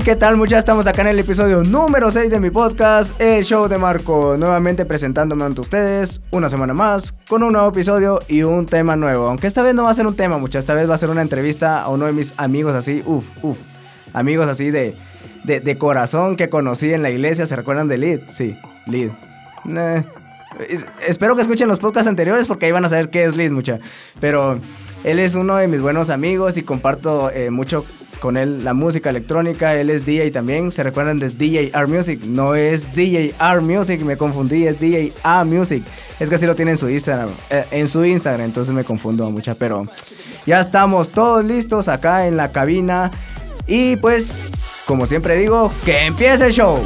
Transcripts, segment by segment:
¿Y qué tal muchachos? Estamos acá en el episodio número 6 de mi podcast, El Show de Marco, nuevamente presentándome ante ustedes una semana más con un nuevo episodio y un tema nuevo. Aunque esta vez no va a ser un tema, muchachos, esta vez va a ser una entrevista a uno de mis amigos así, uff, uff, amigos así de, de, corazón que conocí en la iglesia, ¿se recuerdan de Lid? Sí, Lid. Espero que escuchen los podcasts anteriores porque ahí van a saber qué es Lid, mucha. Pero él es uno de mis buenos amigos y comparto eh, mucho con él la música electrónica, él es DJ también, se recuerdan de DJ R Music, no es DJ R Music, me confundí, es DJ A Music, es que así lo tiene en su Instagram, eh, en su Instagram, entonces me confundo mucha, pero ya estamos todos listos acá en la cabina. Y pues, como siempre digo, que empiece el show.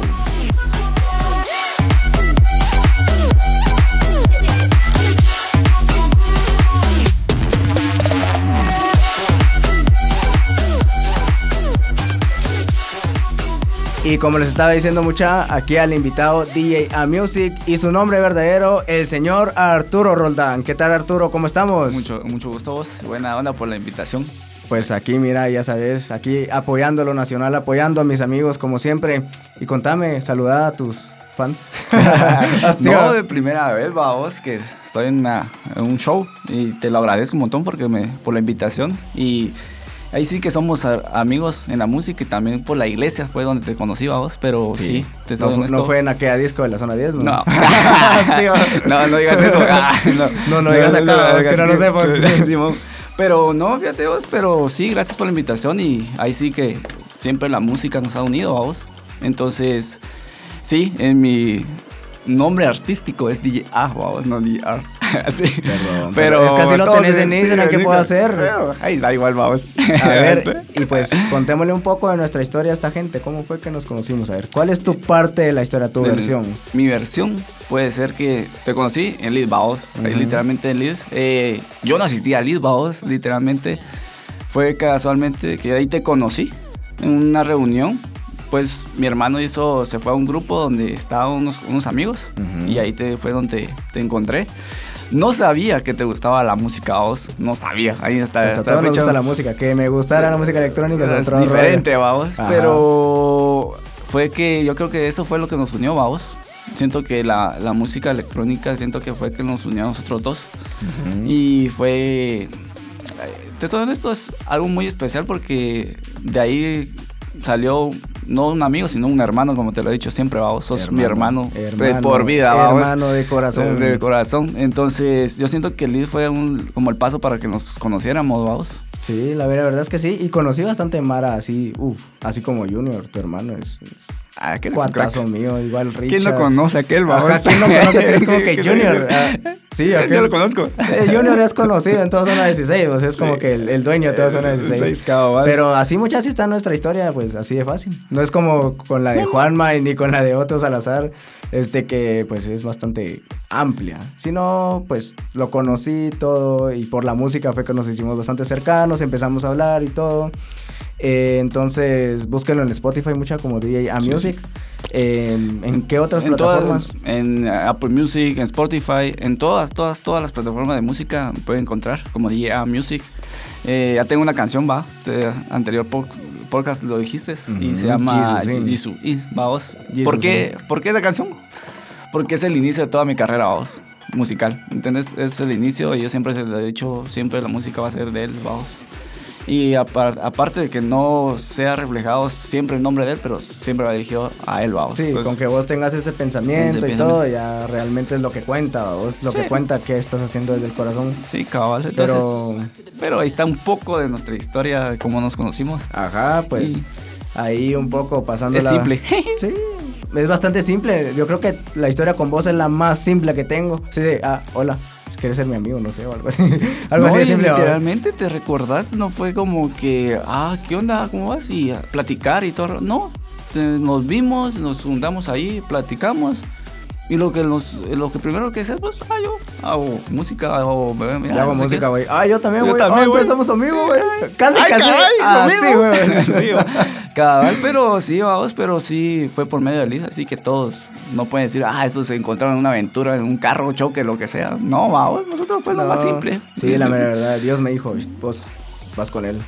Y como les estaba diciendo mucha, aquí al invitado DJ A Music y su nombre verdadero, el señor Arturo Roldán. ¿Qué tal Arturo? ¿Cómo estamos? Mucho, mucho gusto vos. Buena onda por la invitación. Pues aquí, mira, ya sabes, aquí apoyando a lo nacional, apoyando a mis amigos como siempre. Y contame, saluda a tus fans. no, de primera vez, vos, que estoy en, en, un show y te lo agradezco un montón porque me, por la invitación. Y ahí sí que somos amigos en la música y también por la iglesia fue donde te conocí a vos, pero sí, te no, no, fue en aquella disco de la zona 10, ¿no? No, no, no, digas eso. Ah, no, no, digas acá, es que no lo sé. Por... pero no, fíjate vos, pero sí, gracias por la invitación y ahí sí que siempre la música nos ha unido a vos. Entonces, sí, en mi nombre artístico es DJ A, wow, no DJ R. Así. Perdón, pero, es que así lo tenés en Instagram, ¿qué puedo hacer? ahí da igual, vamos. A ver, y pues contémosle un poco de nuestra historia a esta gente. ¿Cómo fue que nos conocimos? A ver, ¿cuál es tu parte de la historia, tu versión? Mi versión puede ser que te conocí en Leeds, vamos. Literalmente en Leeds. Eh, yo no asistí a Leeds, vamos, literalmente. Fue casualmente que ahí te conocí en una reunión pues mi hermano hizo, se fue a un grupo donde estaban unos, unos amigos y ahí te, fue donde te encontré. No sabía que te gustaba la música vos, no sabía. Ahí está. Pues está me gusta la música, que me gustara la música electrónica es, diferente, vamos. Pero fue que yo creo que eso fue lo que nos unió, vamos. Siento que la, la música electrónica, siento que fue que nos unió a nosotros dos. Y fue. Te soy honesto, es algo muy especial porque de ahí salió no un amigo, sino un hermano, como te lo he dicho siempre, vamos, sos mi hermano, por vida, vamos. Hermano de corazón. De, corazón. Entonces, yo siento que el lead fue un, como el paso para que nos conociéramos, vamos. Sí, la verdad es que sí, y conocí bastante Mara así, uff, así como Junior, tu hermano, es ¿qué Cuatazo mío, igual Richard. ¿Quién no conoce a aquel, vamos? ¿Quién no conoce? Es como que Junior. Ah, sí, aquel. Yo lo conozco. Eh, junior es conocido en toda zona 16, o sea, es como que el, dueño de toda zona 16. Pero así muchas está nuestra historia, pues así de fácil. No es como con la de Juanma ni con la de Otto Salazar, este que pues es bastante amplia. Sino, pues lo conocí todo y por la música fue que nos hicimos bastante cercanos, empezamos a hablar y todo. Eh, entonces, búsquenlo en Spotify, mucha como DJ A Music. ¿En qué otras plataformas? en Apple Music, en Spotify, en todas, todas, todas las plataformas de música pueden encontrar como DJ A Music. Eh, ya tengo una canción, va, de anterior podcast lo dijiste, y se llama Jisoo, vamos. ¿Por qué, ¿Por qué esa canción? Porque es el inicio de toda mi carrera, vamos, musical, ¿entiendes? Es el inicio y yo siempre se le he dicho, siempre la música va a ser de él, vamos. Y aparte de que no sea reflejado siempre el nombre de él, pero siempre va dirigido a él, vamos. Sí, con que vos tengas ese pensamiento y todo, ya realmente es lo que cuenta, vos lo que cuenta que estás haciendo desde el corazón. Sí, cabal. pero... pero ahí está un poco de nuestra historia, de cómo nos conocimos. Ajá, pues ahí un poco pasando. Es simple. sí, es bastante simple. Yo creo que la historia con vos es la más simple que tengo. Sí, de, ah, hola quieres ser mi amigo, no sé, o algo así. algo así simple. Literalmente te recordás, no fue como que, ah, ¿qué onda? ¿Cómo vas? Y a platicar y todo. No, nos vimos, nos juntamos ahí, platicamos. Y lo que, nos, lo que primero que haces, pues, ah, yo hago música, hago, mira, hago música, güey. Ah, yo también, güey. Ah, entonces somos amigos, güey. Casi, casi. ah, sí, güey. Cabal, pero sí, vamos, pero sí fue por medio de Liz, así que todos no pueden decir, ah, estos se encontraron en una aventura, en un carro, choque, lo que sea. No, vamos, nosotros fue lo más simple. Sí, la verdad, Dios me dijo, pues vas con él.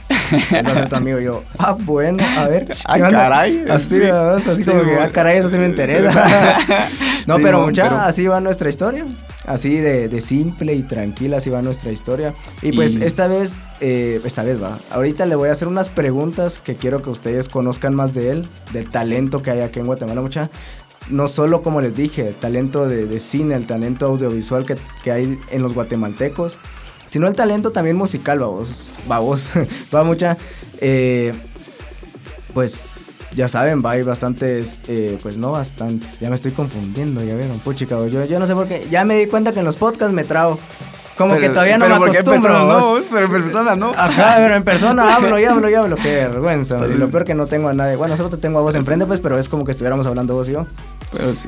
Él va a ser tu amigo. Y yo, ah, bueno, a ver. Ah, caray. Así, así como que, ah, caray, eso sí me interesa. no, pero mucha, así va nuestra historia. Así de, de, simple y tranquila, así va nuestra historia. Y pues esta vez, eh, esta vez va. Ahorita le voy a hacer unas preguntas que quiero que ustedes conozcan más de él, del talento que hay aquí en Guatemala, mucha no solo como les dije, el talento de, cine, el talento audiovisual que, que, hay en los guatemaltecos, sino el talento también musical, vamos, vamos, va mucha, eh, pues ya saben, va, hay bastantes, eh, pues no bastantes, ya me estoy confundiendo, ya vieron, puchica, yo, yo no sé por qué, ya me di cuenta que en los podcasts me trago. Como que todavía no me acostumbro. No, pero en persona no. Ajá, pero en persona hablo y hablo y hablo. Qué vergüenza. Y lo peor que no tengo a nadie. Bueno, solo te tengo a vos enfrente, pues, pero es como que estuviéramos hablando vos y yo.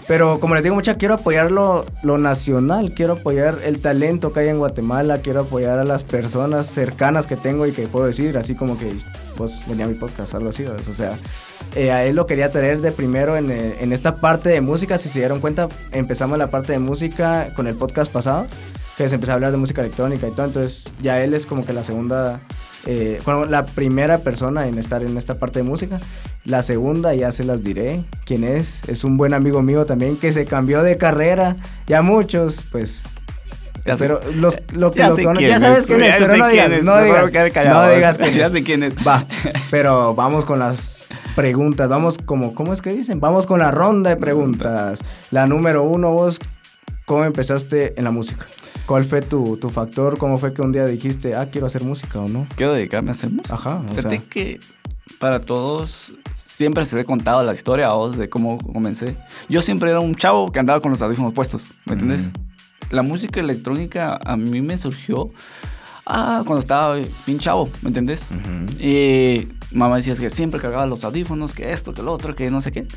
Pero, como les digo mucha, quiero apoyar lo, nacional, quiero apoyar el talento que hay en Guatemala, quiero apoyar a las personas cercanas que tengo y que puedo decir, así como que vos venía a mi podcast, algo así, o sea, eh, a él lo quería traer de primero en, eh, en, esta parte de música, si se dieron cuenta, empezamos la parte de música con el podcast pasado, que se empezó a hablar de música electrónica y todo, entonces ya él es como que la segunda eh, la primera persona en estar en esta parte de música. La segunda, ya se las diré. ¿Quién es? Es un buen amigo mío también que se cambió de carrera. Ya muchos, pues. pero los, lo que ya, lo ya sabes quién es, pero no digas, no, digas, no digas ya sé quién es. Va, pero vamos con las preguntas. Vamos como, ¿cómo es que dicen? Vamos con la ronda de preguntas. La número uno, vos, ¿cómo empezaste en la música? ¿Cuál fue tu, tu, factor? ¿Cómo fue que un día dijiste, ah, quiero hacer música o no? Quiero dedicarme a hacer música. Ajá. O Fíjate que para todos siempre se le he contado la historia a vos de cómo comencé. Yo siempre era un chavo que andaba con los audífonos puestos, ¿me entiendes? La música electrónica a mí me surgió ah, cuando estaba bien chavo, ¿me entiendes? Y mamá decía que siempre cargaba los audífonos, que esto, que lo otro, que no sé qué.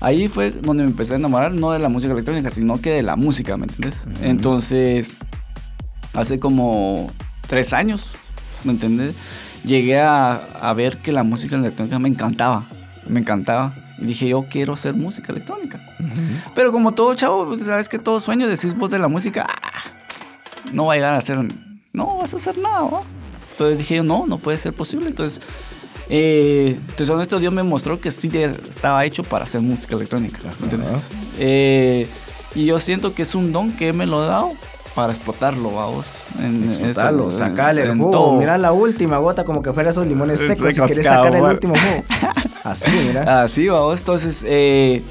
Ahí fue donde me empecé a enamorar, no de la música electrónica, sino que de la música, ¿me entiendes? Entonces, hace como tres años, ¿me entiendes? Llegué a, a, ver que la música electrónica me encantaba, me encantaba. Y dije, yo quiero hacer música electrónica. Pero como todo chavo, pues, sabes que todo sueño, decís vos de la música, ah, no va a llegar a ser, no vas a hacer nada. Entonces dije, no, no puede ser posible. Entonces eh, entonces, honesto, Dios me mostró que sí estaba hecho para hacer música electrónica. Eh, y yo siento que es un don que me lo he dado para explotarlo, vamos. En Explotarlo, sacarle el jugo. Mira la última gota, como que fuera esos limones secos. si quieres sacar el último jugo. Así, mira. Así, vamos. Entonces, eh,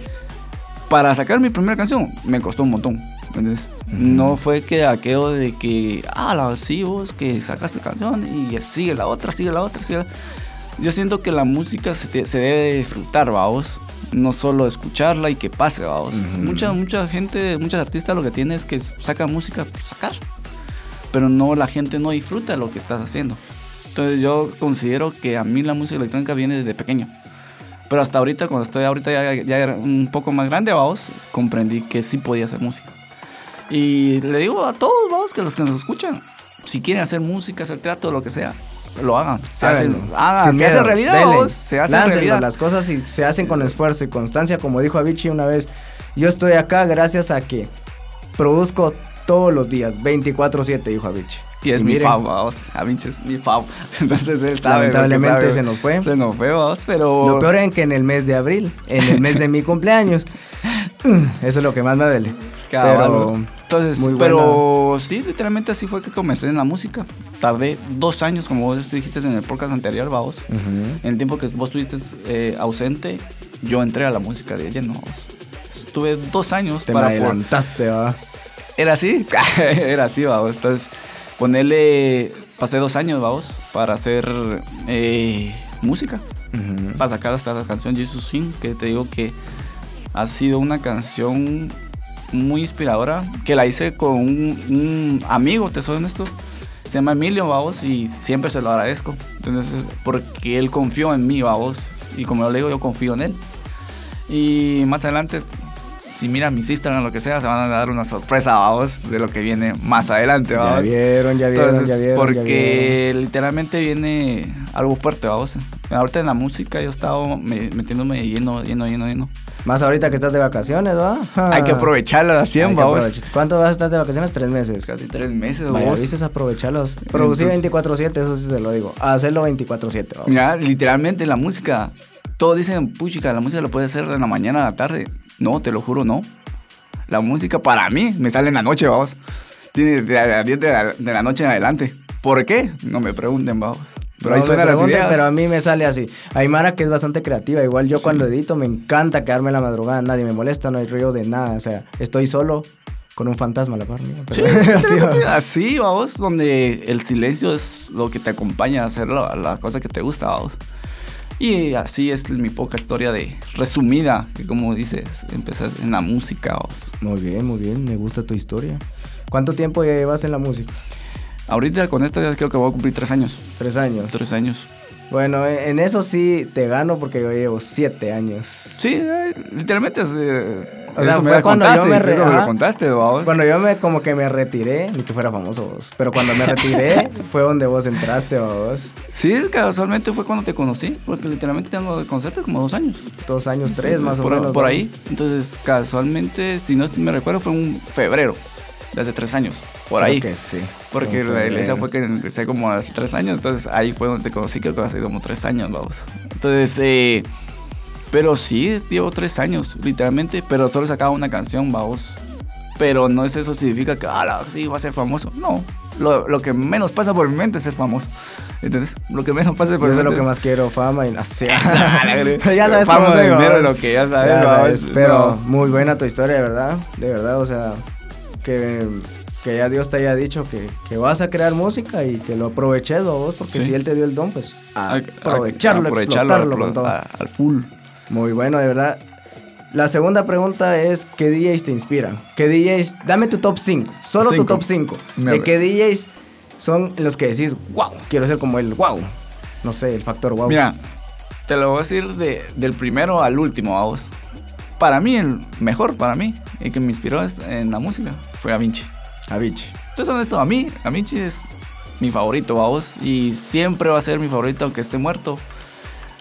para sacar mi primera canción, me costó un montón. ¿Entiendes? No fue que aquello de que, ah, la sí, vos que sacaste canción y sigue la otra, sigue la otra, sigue la yo siento que la música se, debe disfrutar, vamos. No solo escucharla y que pase, vamos. mucha, mucha gente, muchos artistas lo que tiene es que saca música por sacar. Pero no, la gente no disfruta lo que estás haciendo. Entonces yo considero que a mí la música electrónica viene desde pequeño. Pero hasta ahorita, cuando estoy ahorita ya, ya un poco más grande, vamos, comprendí que sí podía hacer música. Y le digo a todos, vamos, que los que nos escuchan, si quieren hacer música, hacer teatro, lo que sea, lo hagan. Se hacen, hagan, se hace realidad. se hace realidad. Las cosas y se hacen con esfuerzo y constancia, como dijo Avicii una vez. Yo estoy acá gracias a que produzco todos los días, 24/7, dijo Avicii. Y es mi fav, vamos. Avicii es mi fav. Entonces él sabe. Lamentablemente se nos fue. Se nos fue, vamos, pero. Lo peor es que en el mes de abril, en el mes de mi cumpleaños, eso es lo que más me duele. Pero. Entonces, pero sí, literalmente así fue que comencé en la música. Tardé dos años, como vos dijiste en el podcast anterior, vamos. En el tiempo que vos estuviste eh, ausente, yo entré a la música de lleno. Estuve dos años Te para. Me adelantaste, va. Era así, era así, vamos. Entonces, ponerle. Pasé dos años, vamos, para hacer eh, música. Para sacar hasta la canción Jesus Sin, que te digo que ha sido una canción muy inspiradora que la hice con un, amigo, te soy honesto. Se llama Emilio, vamos, y siempre se lo agradezco. Entonces, porque él confió en mí, vamos, y como yo le digo, yo confío en él. Y más adelante si miran mis Instagram o lo que sea, se van a dar una sorpresa a vos de lo que viene más adelante, vamos. Ya vieron, ya vieron, ya vieron. Porque literalmente viene algo fuerte, vamos. Ahorita en la música yo he estado metiéndome lleno, lleno, lleno, lleno. Más ahorita que estás de vacaciones, ¿va? Hay que aprovecharlo a 100, vamos. ¿Cuánto vas a estar de vacaciones? Tres meses. Casi tres meses, Vaya, vos. aprovecharlos. Producir 24-7, eso sí te lo digo. Hacerlo 24-7, Mira, literalmente la música todos dicen, puchica, la música lo puede hacer de la mañana a la tarde. No, te lo juro, no. La música para mí me sale en la noche, vamos. Tiene de las 10 de la, noche en adelante. ¿Por qué? No me pregunten, vamos. Pero ahí suena las ideas. Pero a mí me sale así. Hay Mara que es bastante creativa. Igual yo cuando edito me encanta quedarme en la madrugada. Nadie me molesta, no hay ruido de nada. O sea, estoy solo con un fantasma a la par Sí, así, así, vamos, donde el silencio es lo que te acompaña a hacer la, la cosa que te gusta, vamos. Y así es mi poca historia de resumida, que como dices, empezas en la música. Muy bien, muy bien, me gusta tu historia. ¿Cuánto tiempo llevas en la música? Ahorita con esta ya creo que voy a cumplir tres años. ¿Tres años? Tres años. Bueno, en eso sí te gano porque yo llevo siete años. Sí, eh, literalmente es... Eh, o sea, fue cuando yo me, re contaste, Cuando yo me como que me retiré, ni que fuera famoso vos, pero cuando me retiré fue donde vos entraste vos. Sí, casualmente fue cuando te conocí, porque literalmente tengo de conocerte como dos años. Dos años, tres más o menos. Por ahí. Entonces, casualmente, si no me recuerdo, fue un febrero de hace tres años. Por ahí. que sí. Porque la iglesia fue que empecé como hace tres años, entonces ahí fue donde te conocí, creo que hace como tres años, vamos. Entonces, eh pero sí, llevo tres años, literalmente, pero solo sacaba una canción, vamos. Pero no es eso significa que, ah, sí, va a ser famoso. No, lo, lo, que menos pasa por mi mente es ser famoso. ¿Entendés? Lo que menos pasa por mi mente. Eso es lo que más quiero, fama y no sé. ya sabes fama cómo dinero, lo que ya sabes. Ya sabes pero muy buena tu historia, de verdad. De verdad, o sea, que, que ya Dios te haya dicho que, que vas a crear música y que lo aproveches vos, porque si Él te dio el don, pues aprovecharlo, explotarlo con todo. al full. Muy bueno, de verdad. La segunda pregunta es, ¿qué DJs te inspiran? ¿Qué DJs? Dame tu top 5, solo tu top 5. ¿De qué DJs son los que decís, wow, quiero ser como el wow? No sé, el factor wow. Mira, te lo voy a decir de, del primero al último, vamos. Para mí, el mejor para mí, el que me inspiró en la música, fue Avicii. Avicii. Entonces, honesto, a mí, Avicii es mi favorito, vamos. Y siempre va a ser mi favorito, aunque esté muerto.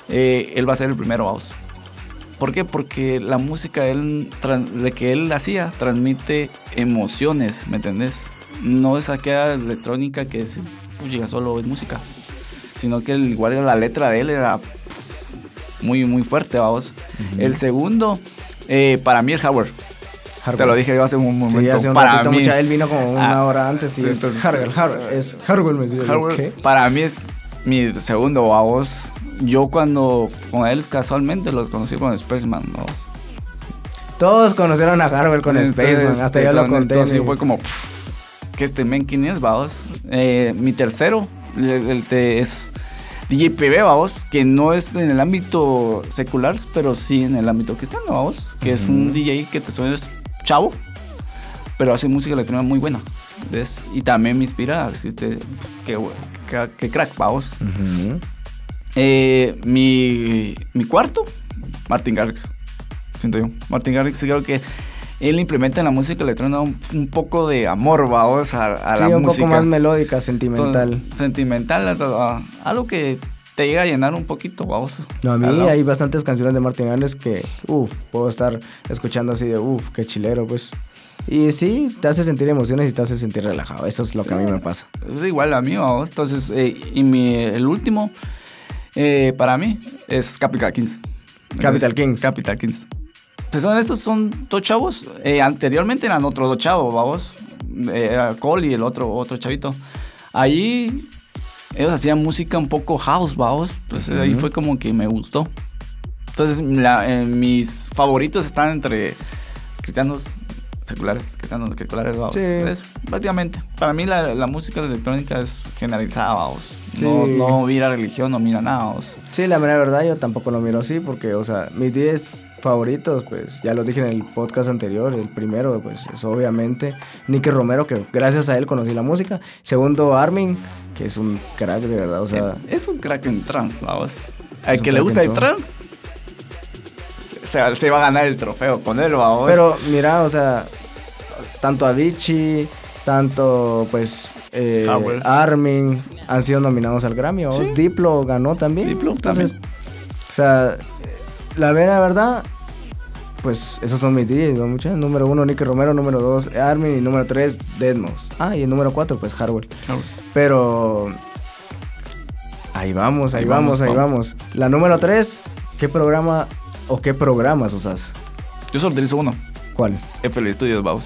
Eh, él va a ser el primero, vamos. ¿Por qué? Porque la música de, que él hacía transmite emociones, ¿me entendés? No es aquella electrónica que es, pues, solo es música, sino que igual la letra de él era muy, muy fuerte, vamos. El segundo, eh, para mí es Howard. Te lo dije hace un momento. Sí, hace un para ratito, mucha, él vino como una ah, hora antes y es Howard, es Howard, Para mí es mi segundo, vamos yo cuando con él casualmente lo conocí con Spaceman, ¿no? Todos conocieron a Harvard con Spaceman, hasta ya lo conté. Así fue como, que este men quién es, vamos. Eh, mi tercero el, es DJ PB, vamos, que no es en el ámbito secular, pero sí en el ámbito cristiano, vamos. Que es un DJ que te suena chavo, pero hace música electrónica muy buena. Y también me inspira, así te, que, crack, vamos. Eh, mi, mi cuarto, Martin Garrix. Siento yo. Martin Garrix creo que él implementa en la música electrónica un, poco de amor, vamos, a, a la música. Sí, un poco más melódica, sentimental. sentimental, algo que te llega a llenar un poquito, vamos. No, a mí hay bastantes canciones de Martin Garrix que, uff, puedo estar escuchando así de, uff, qué chilero, pues. Y sí, te hace sentir emociones y te hace sentir relajado. Eso es lo que a mí me pasa. Es igual a mí, vamos. Entonces, eh, y mi, el último eh, para mí es Capital Kings. Capital Kings. Capital Kings. son estos son dos chavos. Eh, anteriormente eran otros dos chavos, vamos. Eh, era Cole y el otro, otro chavito. Ahí ellos hacían música un poco house, vamos. Entonces ahí fue como que me gustó. Entonces mis favoritos están entre cristianos seculares, cristianos seculares, vamos. Es, prácticamente. Para mí la, la música electrónica es generalizada, vamos. No, no mira religión, no mira nada. Sí, la verdad yo tampoco lo miro así porque, o sea, mis 10 favoritos, pues ya lo dije en el podcast anterior. El primero, pues es obviamente Nicky Romero, que gracias a él conocí la música. Segundo, Armin, que es un crack de verdad, o sea. Es un crack en trans, vamos. Al que le gusta el trans, se, se va a ganar el trofeo con él, vamos. Pero mira, o sea, tanto Avicii, tanto pues eh, Armin han sido nominados al Grammy. ¿Sí? Diplo ganó también. Diplo Entonces, O sea, la verdad, pues esos son mis DJs, ¿no? Muchas. Número uno, Nicky Romero. Número dos, Armin. Y número tres, Deadmos. Ah, y el número cuatro, pues Harwell. Pero ahí vamos, ahí, vamos, ahí vamos. La número tres, ¿qué programa o qué programas usas? Yo solo utilizo uno. ¿Cuál? FL Studios, vamos.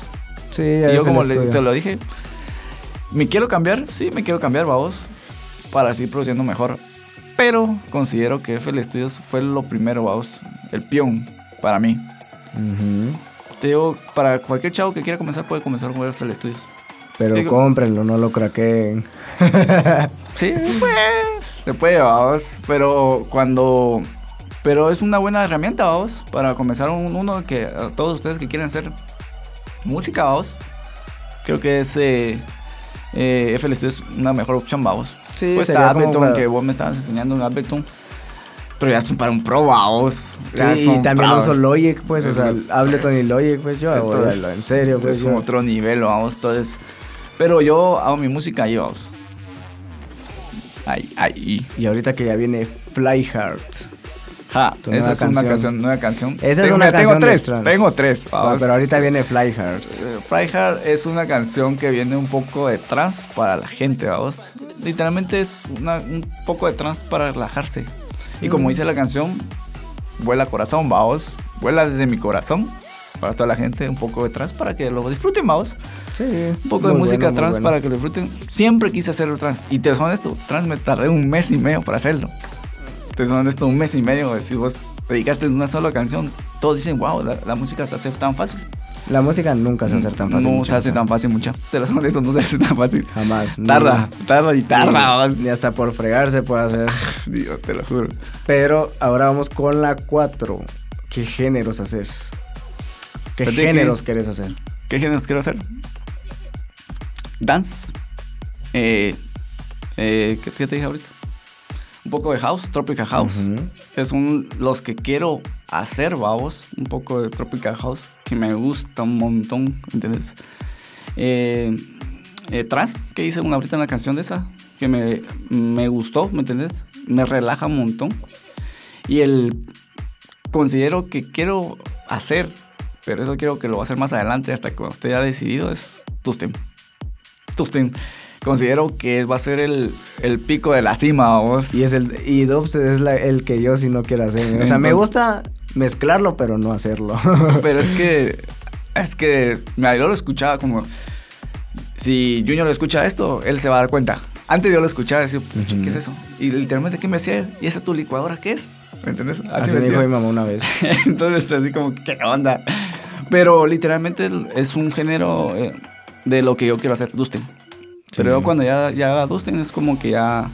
Sí, y yo como te lo dije, ¿me quiero cambiar? Sí, me quiero cambiar, vamos. Para seguir produciendo mejor. Pero considero que FL Studios fue lo primero, vamos. El peón para mí. Te digo, para cualquier chavo que quiera comenzar, puede comenzar con FL Studios. Pero cómprenlo, no lo craqueen. sí, pues, se puede, vamos. Pero cuando. Pero es una buena herramienta, vamos, para comenzar un, uno que a todos ustedes que quieren hacer música, vamos. Creo que es. Eh, eh FL Studios una mejor opción, vamos. Sí, pues está Ableton, que vos me estabas enseñando en Ableton. Pero ya es para un pro, vamos. Sí, y también uso Logic, pues, o sea, Ableton y Logic, pues yo hago en serio, pues. Es un otro nivel, vamos, entonces. Pero yo hago mi música ahí, vamos. Ahí, ahí. Y ahorita que ya viene Fly Heart. Ja, esa es una canción, nueva canción. Esa es una canción tengo tres, tengo tres. pero ahorita viene Fly Heart. Eh, Fly Heart es una canción que viene un poco de trance para la gente, vamos. Literalmente es un poco de trance para relajarse. Y como dice la canción, vuela corazón, vamos. Vuela desde mi corazón para toda la gente, un poco de trance para que lo disfruten, vamos. Sí. Un poco de música trans para que lo disfruten. Siempre quise hacerlo trans. Y te son esto, trans me tardé un mes y medio para hacerlo. Te son esto un mes y medio. Si vos dedicarte en una sola canción, todos dicen, wow, la, música se hace tan fácil. La música nunca se hace tan fácil. No se hace tan fácil, mucha. Te lo esto no se hace tan fácil. Jamás. Tarda, tarda y tarda. Ni, hasta por fregar se puede hacer. Dios, te lo juro. Pero ahora vamos con la 4. ¿Qué géneros haces? ¿Qué géneros quieres hacer? ¿Qué géneros quiero hacer? Dance. Eh, eh, ¿qué, te dije ahorita? Un poco de house, tropical house. Que son los que quiero hacer, vamos. Un poco de tropical house que me gusta un montón, ¿entiendes? Eh, eh trans, que hice una ahorita en la canción de esa, que me, me gustó, ¿me entiendes? Me relaja un montón. Y el considero que quiero hacer pero eso quiero que lo va a hacer más adelante, hasta que cuando esté ya decidido, es Tusten. Tusten. Considero que va a ser el, el pico de la cima, vos. Y es el y Dubstep es el que yo sí no quiero hacer. O sea, me gusta mezclarlo, pero no hacerlo. pero es que es que yo lo escuchaba como si Junior escucha esto, él se va a dar cuenta. Antes yo lo escuchaba y decía, ¿qué es eso? Y literalmente, ¿qué me decía? ¿Y esa tu licuadora qué es? ¿Me entiendes? Así, me dijo mi mamá una vez. Entonces, así como, ¿qué onda? Pero literalmente es un género eh, de lo que yo quiero hacer, Dustin. Pero cuando ya, ya haga Dustin es como que ya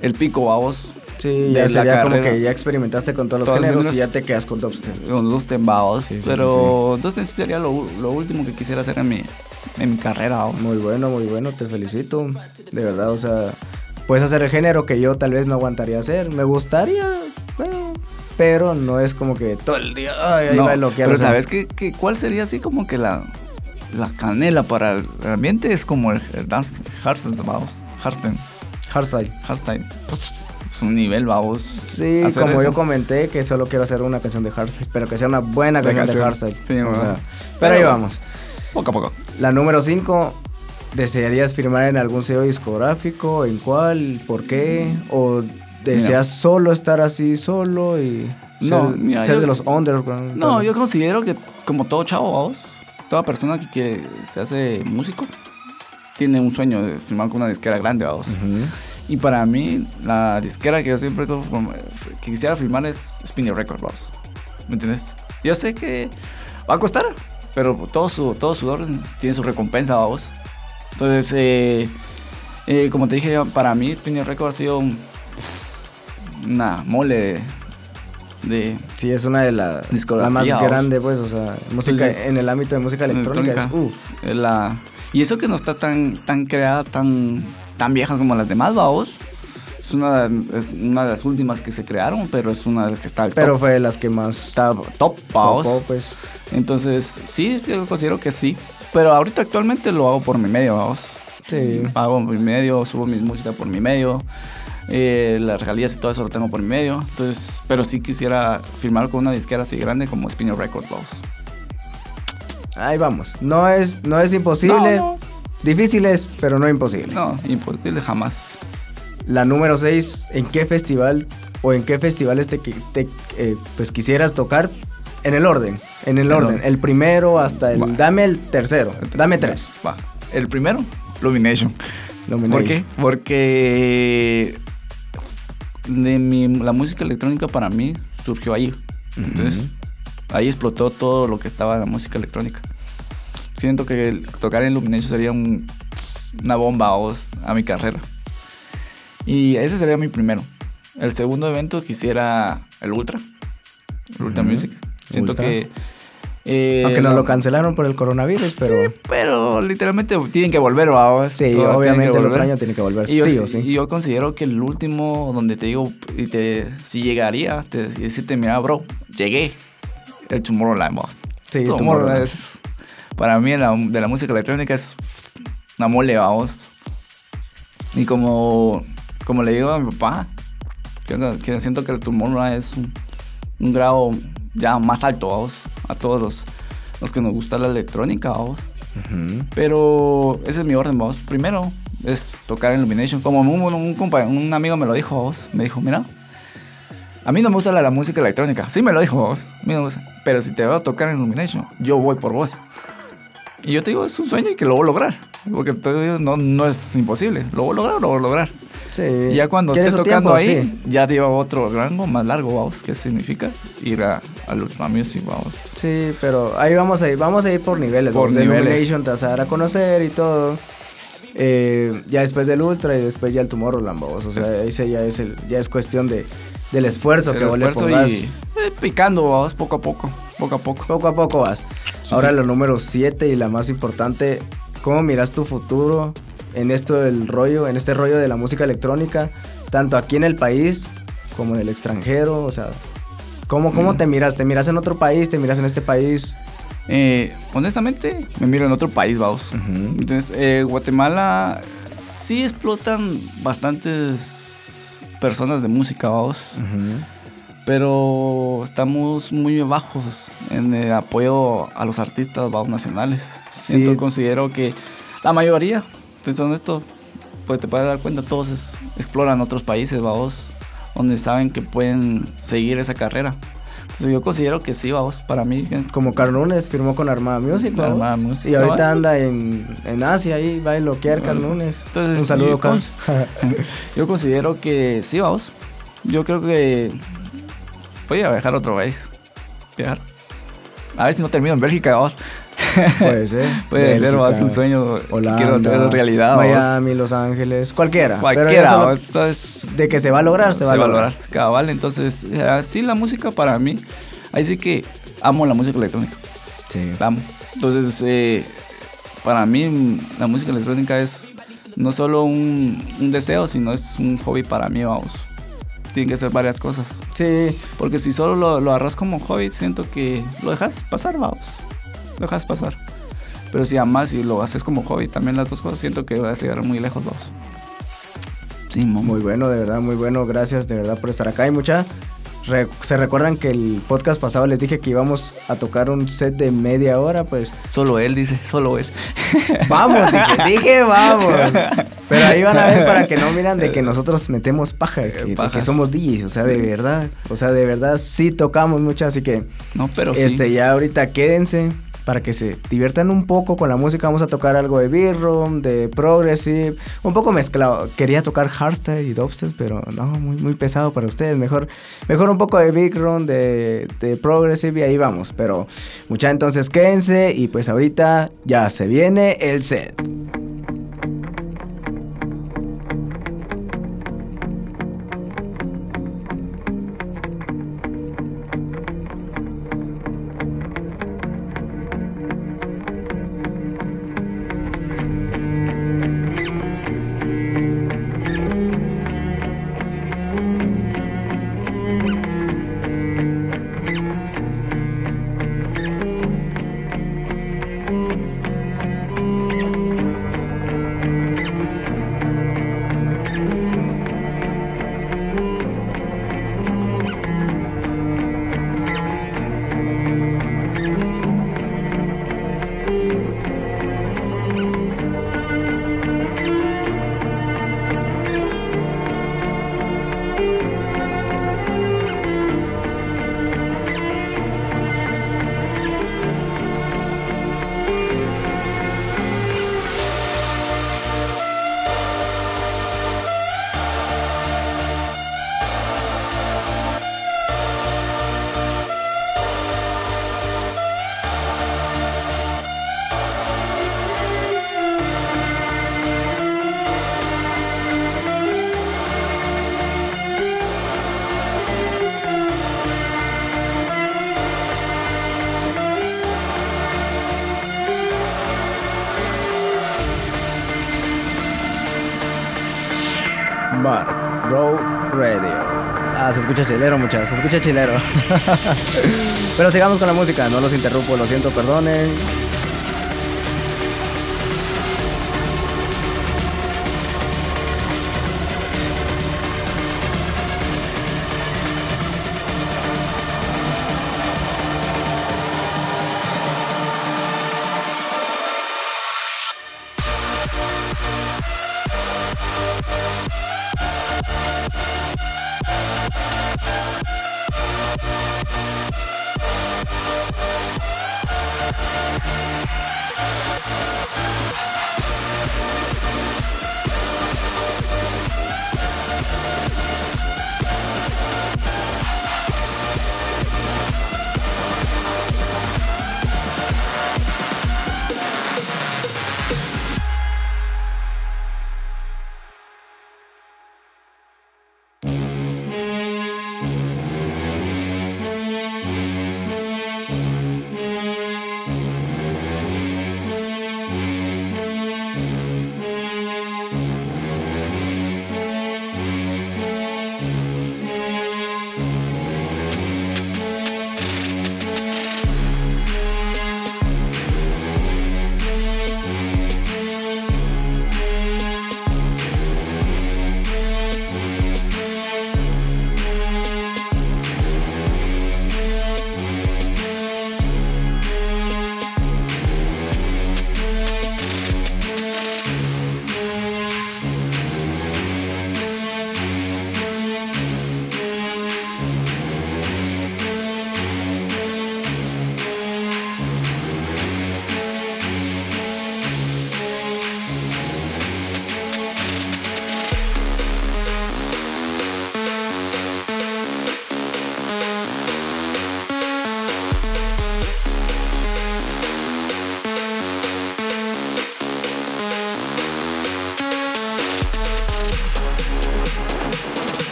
el pico a vos. Sí, ya sería como que ya experimentaste con todos los géneros y ya te quedas con Dustin. Con Dustin vos. pero Dustin sería lo, lo, último que quisiera hacer en mi, en mi carrera. Muy bueno, muy bueno, te felicito. De verdad, o sea, puedes hacer el género que yo tal vez no aguantaría hacer. Me gustaría, pero no es como que todo el día ay, no, lo que Pero ¿sabes qué, qué, cuál sería así como que la, la canela para el ambiente? Es como el, dance hardstyle, vamos. Hardstyle. Hardstyle. Hardstyle. Es un nivel, vamos. Sí, como yo comenté, que solo quiero hacer una canción de hardstyle, pero que sea una buena canción, de hardstyle. Sí, o sea, pero, ahí vamos. Poco a poco. La número 5 ¿Desearías firmar en algún sello discográfico? ¿En cuál? ¿Por qué? ¿O deseas solo estar así solo y no, ser, de los underground. No, yo considero que como todo chavo, vos, toda persona que, se hace músico tiene un sueño de firmar con una disquera grande, vamos. Y para mí, la disquera que yo siempre que quisiera firmar es Spinny Records, vamos. ¿Me entiendes? Yo sé que va a costar, pero todo su todo sudor tiene su recompensa, vamos. Entonces, eh, eh, como te dije, para mí Spinny Records ha sido una mole de, sí, es una de las la más grande, pues, o sea, música pues en el ámbito de música electrónica, es La, y eso que no está tan, tan creada, tan, tan vieja como las demás, vaos. es una, es una de las últimas que se crearon, pero es una de las que está al Pero fue de las que más... Está top, paos. pues. Entonces, sí, yo considero que sí. Pero ahorita actualmente lo hago por mi medio, vamos. Sí. Hago mi medio, subo mi música por mi medio. Eh, las regalías y todo eso lo tengo por mi medio. Entonces, pero sí quisiera firmar con una disquera así grande como Spinner Record, vamos. Ahí vamos. No es, no es imposible. Difícil es, pero no imposible. No, imposible jamás. La número 6, ¿en qué festival o en qué festivales te, eh, pues quisieras tocar? En el orden, en el, orden. El primero hasta el... Dame el tercero, dame tres. Va. El primero, Lumination. ¿Por qué? Porque de mi, la música electrónica para mí surgió ahí. Entonces, ahí explotó todo lo que estaba en la música electrónica. Siento que tocar en Illumination sería una bomba a mi carrera. Y ese sería mi primero. El segundo evento quisiera el Ultra. El Ultra Music. Siento que... Eh, Aunque no lo cancelaron por el coronavirus, pero... Sí, pero literalmente tienen que volver, ¿va? Sí, obviamente el otro año tiene que volver, y yo, sí o sí. Y yo considero que el último, donde te digo, y te, si llegaría, te, decirte, mira, bro, llegué, el Tomorrowland, boss. Sí, Tomorrowland es... Para mí, de la música electrónica es una mole, vamos. Y como como le digo a mi papá, que, siento que el tumor es un, grado ya más alto, vamos, a todos los, los que nos gusta la electrónica. Pero ese es mi orden, vamos. Primero es tocar en Illumination. Como un, un, amigo me lo dijo, vos, me dijo, mira, a mí no me gusta la, música electrónica. Sí me lo dijo, vos, Pero si te veo tocar en Illumination, yo voy por vos. Y yo te digo, es un sueño y que lo voy a lograr. Porque no, no es imposible. Lo voy a lograr, lo voy a lograr. Sí. Ya cuando esté tocando ahí, ya lleva otro rango más largo, vamos. ¿Qué significa? Ir a, al Ultra Music, vamos. Sí, pero ahí vamos a ir, vamos a ir por niveles. Por niveles. te vas a dar a conocer y todo. Eh, ya después del Ultra y después ya el Tomorrowland, vamos. O sea, ese ya es, el, ya es cuestión de, del esfuerzo que vos le pongas. Y, eh, picando, vamos, poco a poco. Poco a poco. Poco a poco vas. Ahora lo número 7 y la más importante, ¿cómo miras tu futuro en esto del rollo, en este rollo de la música electrónica, tanto aquí en el país como en el extranjero? O sea, ¿cómo, cómo mm. te miras? ¿Te miras en otro país? ¿Te miras en este país? Eh, honestamente, me miro en otro país, vamos. Entonces, eh, Guatemala sí explotan bastantes personas de música, vamos. Pero estamos muy bajos en el apoyo a los artistas vamos, nacionales. Sí. Entonces considero que la mayoría son esto, pues te puedes dar cuenta, todos exploran otros países, vamos, donde saben que pueden seguir esa carrera. Entonces yo considero que sí, vamos, para mí. Como Carnunes firmó con Armada Music, Armada Music. Y ahorita anda en, en, Asia ahí, va a bloquear Carnunes. Entonces, Un saludo, yo, yo considero que sí, vamos. Yo creo que voy a viajar otro país. Viajar. A ver si no termino en Bélgica, vamos. Puede ser. Puede ser, más un sueño Holanda, quiero hacer realidad. Miami, Los Ángeles, cualquiera. Cualquiera. de que se va a lograr, se, va a lograr. Cabal, entonces, sí, la música para mí, ahí sí que amo la música electrónica. Sí. La amo. Entonces, eh, para mí, la música electrónica es no solo un, un deseo, sino es un hobby para mí, vamos tiene que ser varias cosas. Sí. Porque si solo lo, lo agarras como hobby, siento que lo dejas pasar, vamos lo dejas pasar. Pero si amas y lo haces como hobby, también las dos cosas, siento que vas a llegar muy lejos vos. Sí, muy bueno, de verdad, muy bueno. Gracias de verdad por estar acá. Y mucha. ¿Se recuerdan que el podcast pasado les dije que íbamos a tocar un set de media hora? Pues. Solo él, dice, solo él. Vamos, dije, dije, vamos. Pero ahí van a ver para que no miran de que nosotros metemos paja, que, que somos DJs, o sea, de verdad. O sea, de verdad sí tocamos mucho, así que. No, pero este, ya ahorita quédense para que se diviertan un poco con la música. Vamos a tocar algo de beat room, de progressive, un poco mezclado. Quería tocar hardstyle y dubstep, pero no, muy, muy pesado para ustedes. Mejor, mejor un poco de beat room, de, de progressive y ahí vamos. Pero mucha entonces quédense y pues ahorita ya se viene el set. Escucha chilero, muchachos, escucha chilero. Pero sigamos con la música, no los interrumpo, lo siento, perdonen.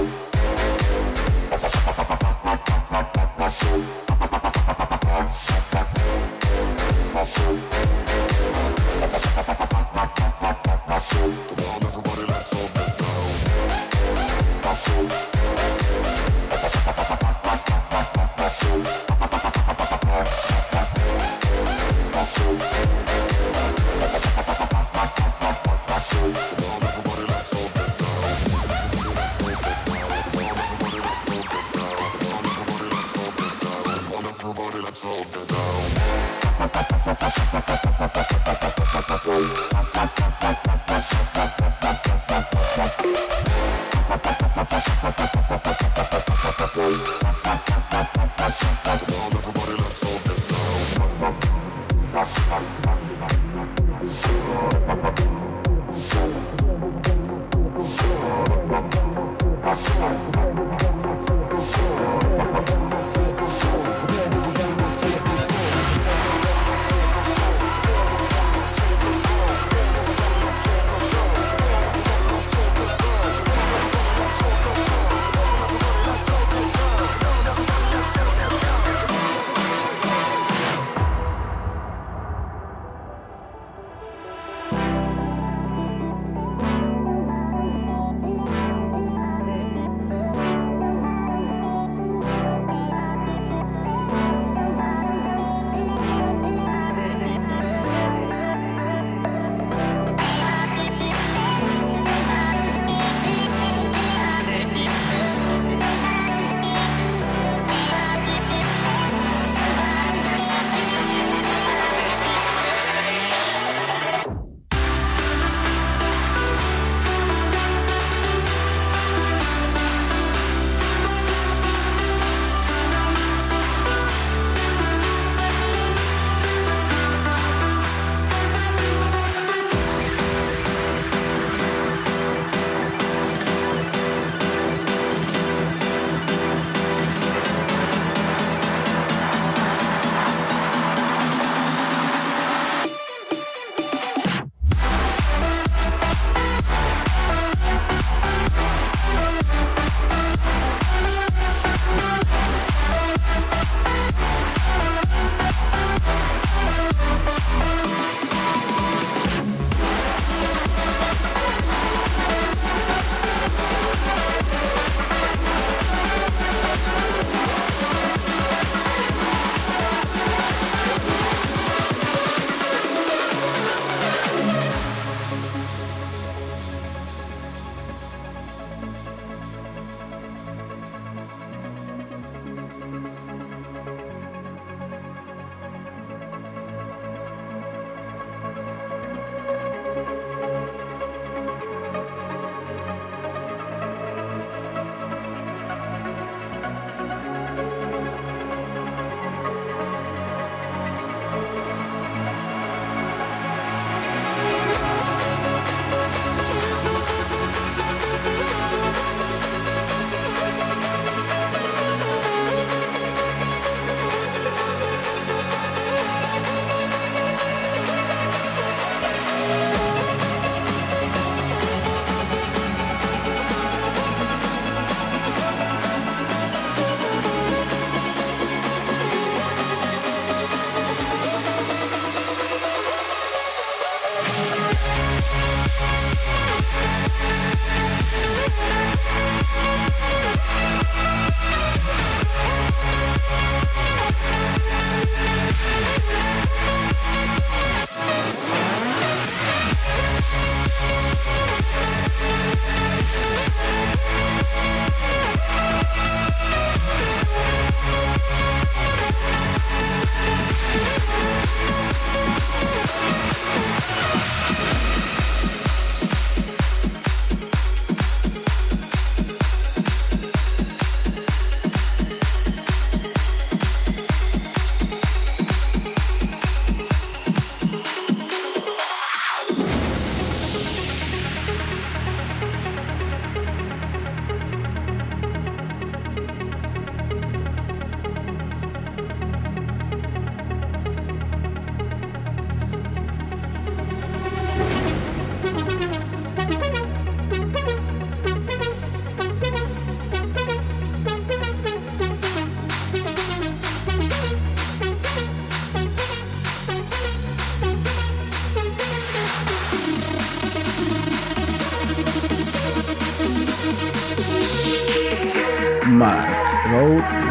you.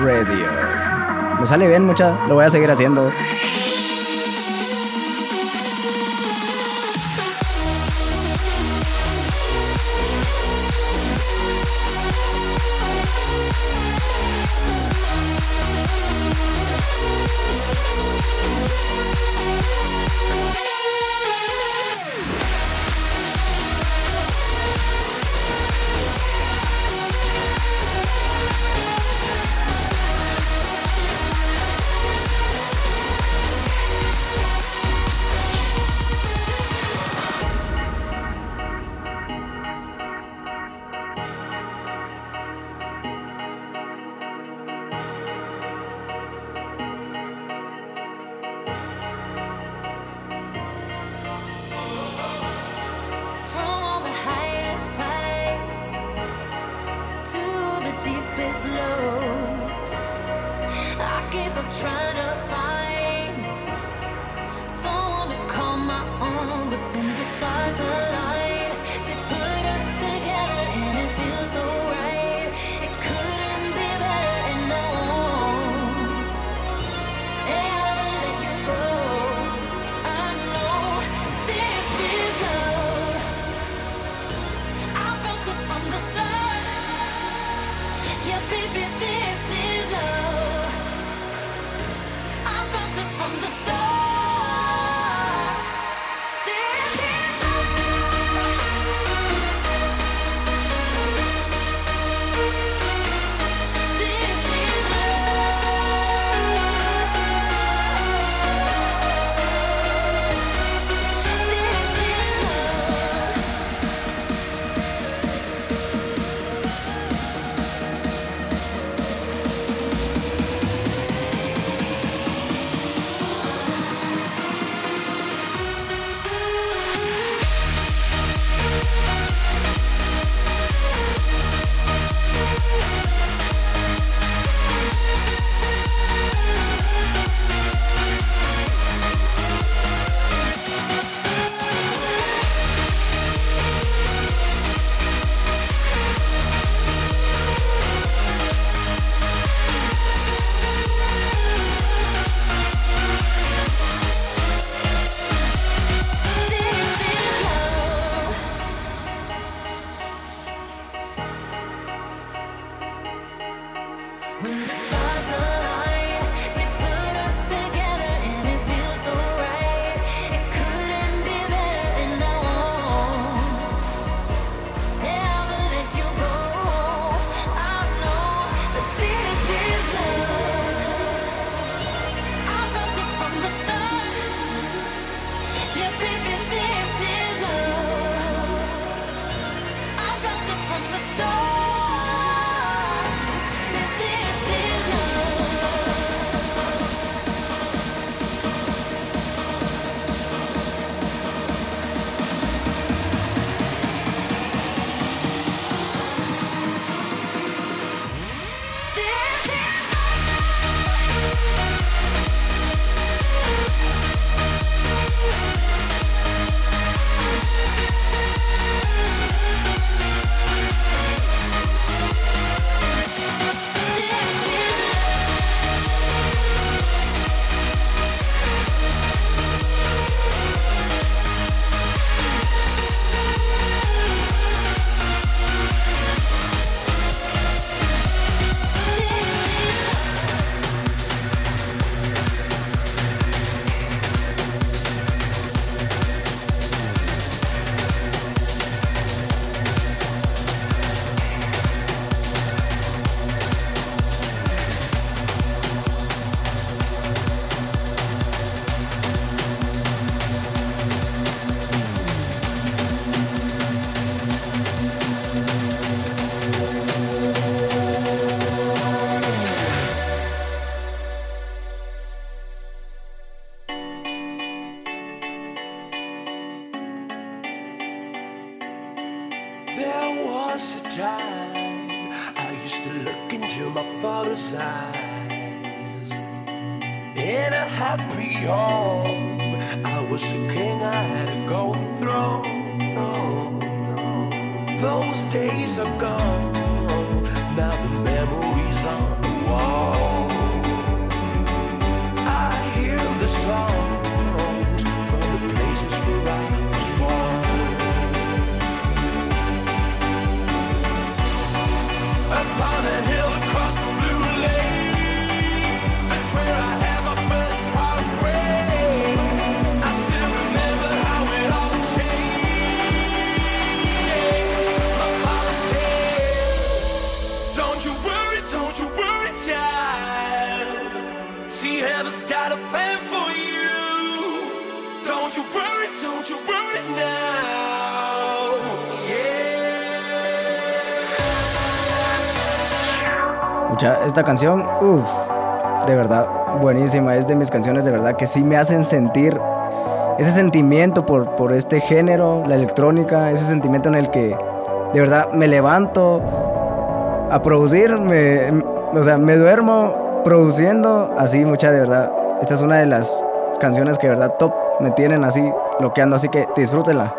Radio. Me sale bien, mucha. Lo voy a seguir haciendo. was a time I used to look into my father's eyes. In a happy home, I was a king, I had a golden throne. Those days are gone, now the memories are. Esta canción, uff, de verdad, buenísima. Es de mis canciones de verdad que sí me hacen sentir ese sentimiento por, por este género, la electrónica, ese sentimiento en el que de verdad me levanto a producir, o sea, me duermo produciendo así, mucha de verdad. Esta es una de las canciones que de verdad top me tienen así bloqueando, así que disfrútenla.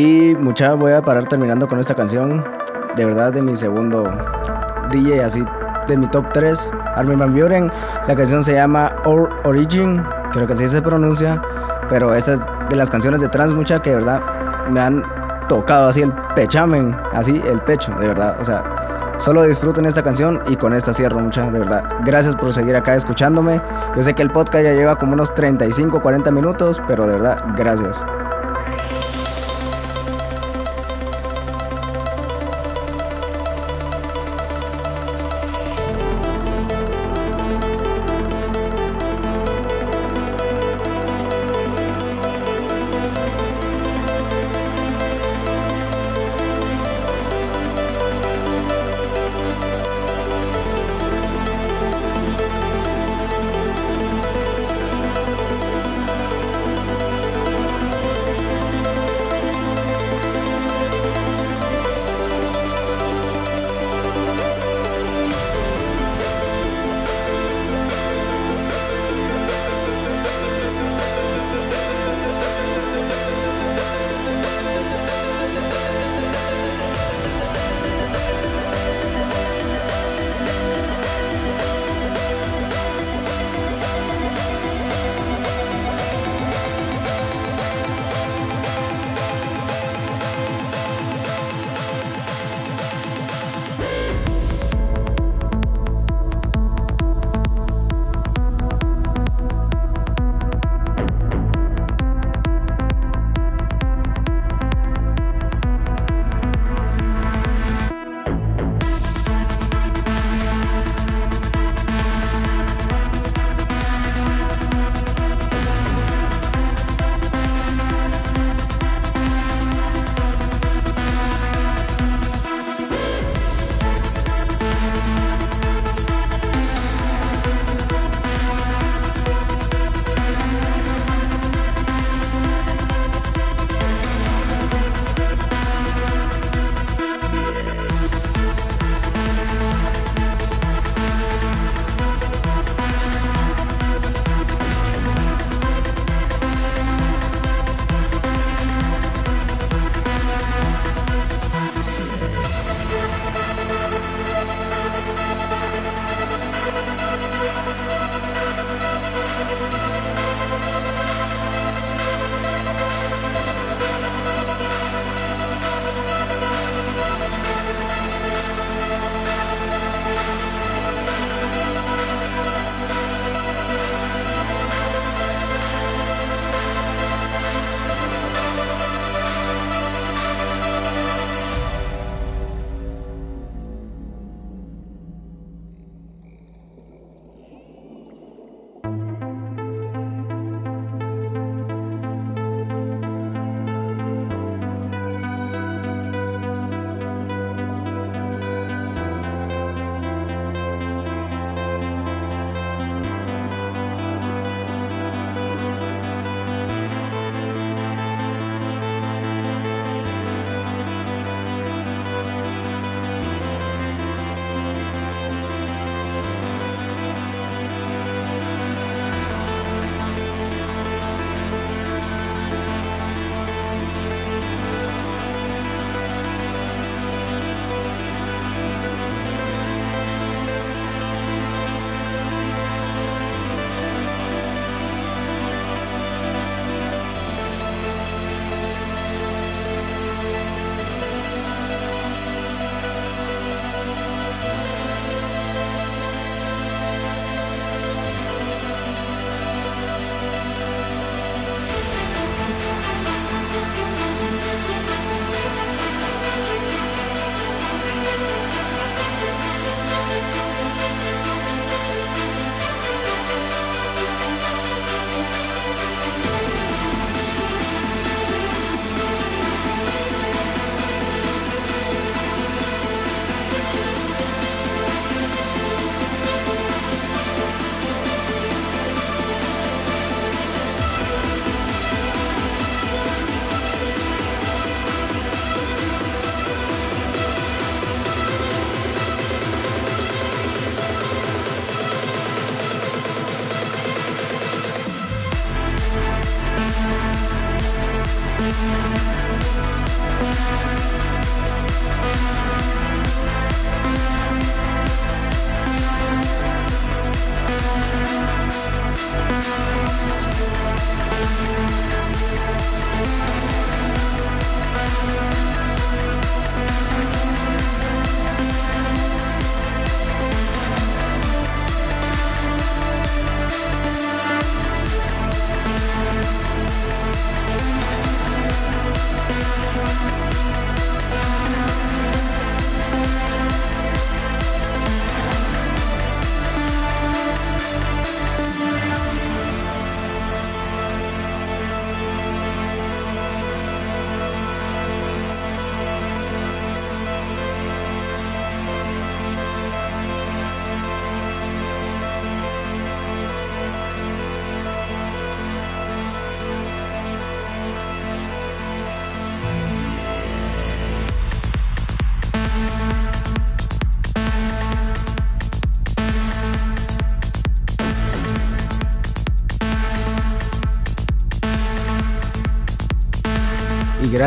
Y mucha voy a parar terminando con esta canción. De verdad, de mi segundo DJ, así de mi top 3. Armin Van Buren. La canción se llama Our Origin. Creo que así se pronuncia. Pero esta es de las canciones de trans, mucha que de verdad me han tocado así el pechamen, así el pecho, de verdad. O sea, solo disfruten esta canción y con esta cierro mucha, de verdad. Gracias por seguir acá escuchándome. Yo sé que el podcast ya lleva como unos 35, 40 minutos, pero de verdad, gracias.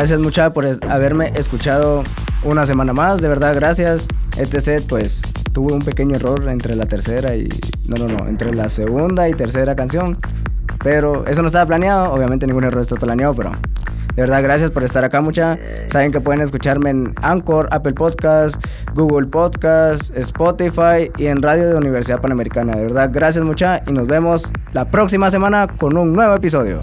Gracias mucha por haberme escuchado una semana más, de verdad gracias. Este set pues tuve un pequeño error entre la tercera y... No, no, no, entre la segunda y tercera canción. Pero eso no estaba planeado, obviamente ningún error está planeado, pero de verdad, gracias por estar acá, mucha. Saben que pueden escucharme en Anchor, Apple Podcast, Google Podcast, Spotify y en Radio de Universidad Panamericana. De verdad, gracias, mucha. Y nos vemos la próxima semana con un nuevo episodio.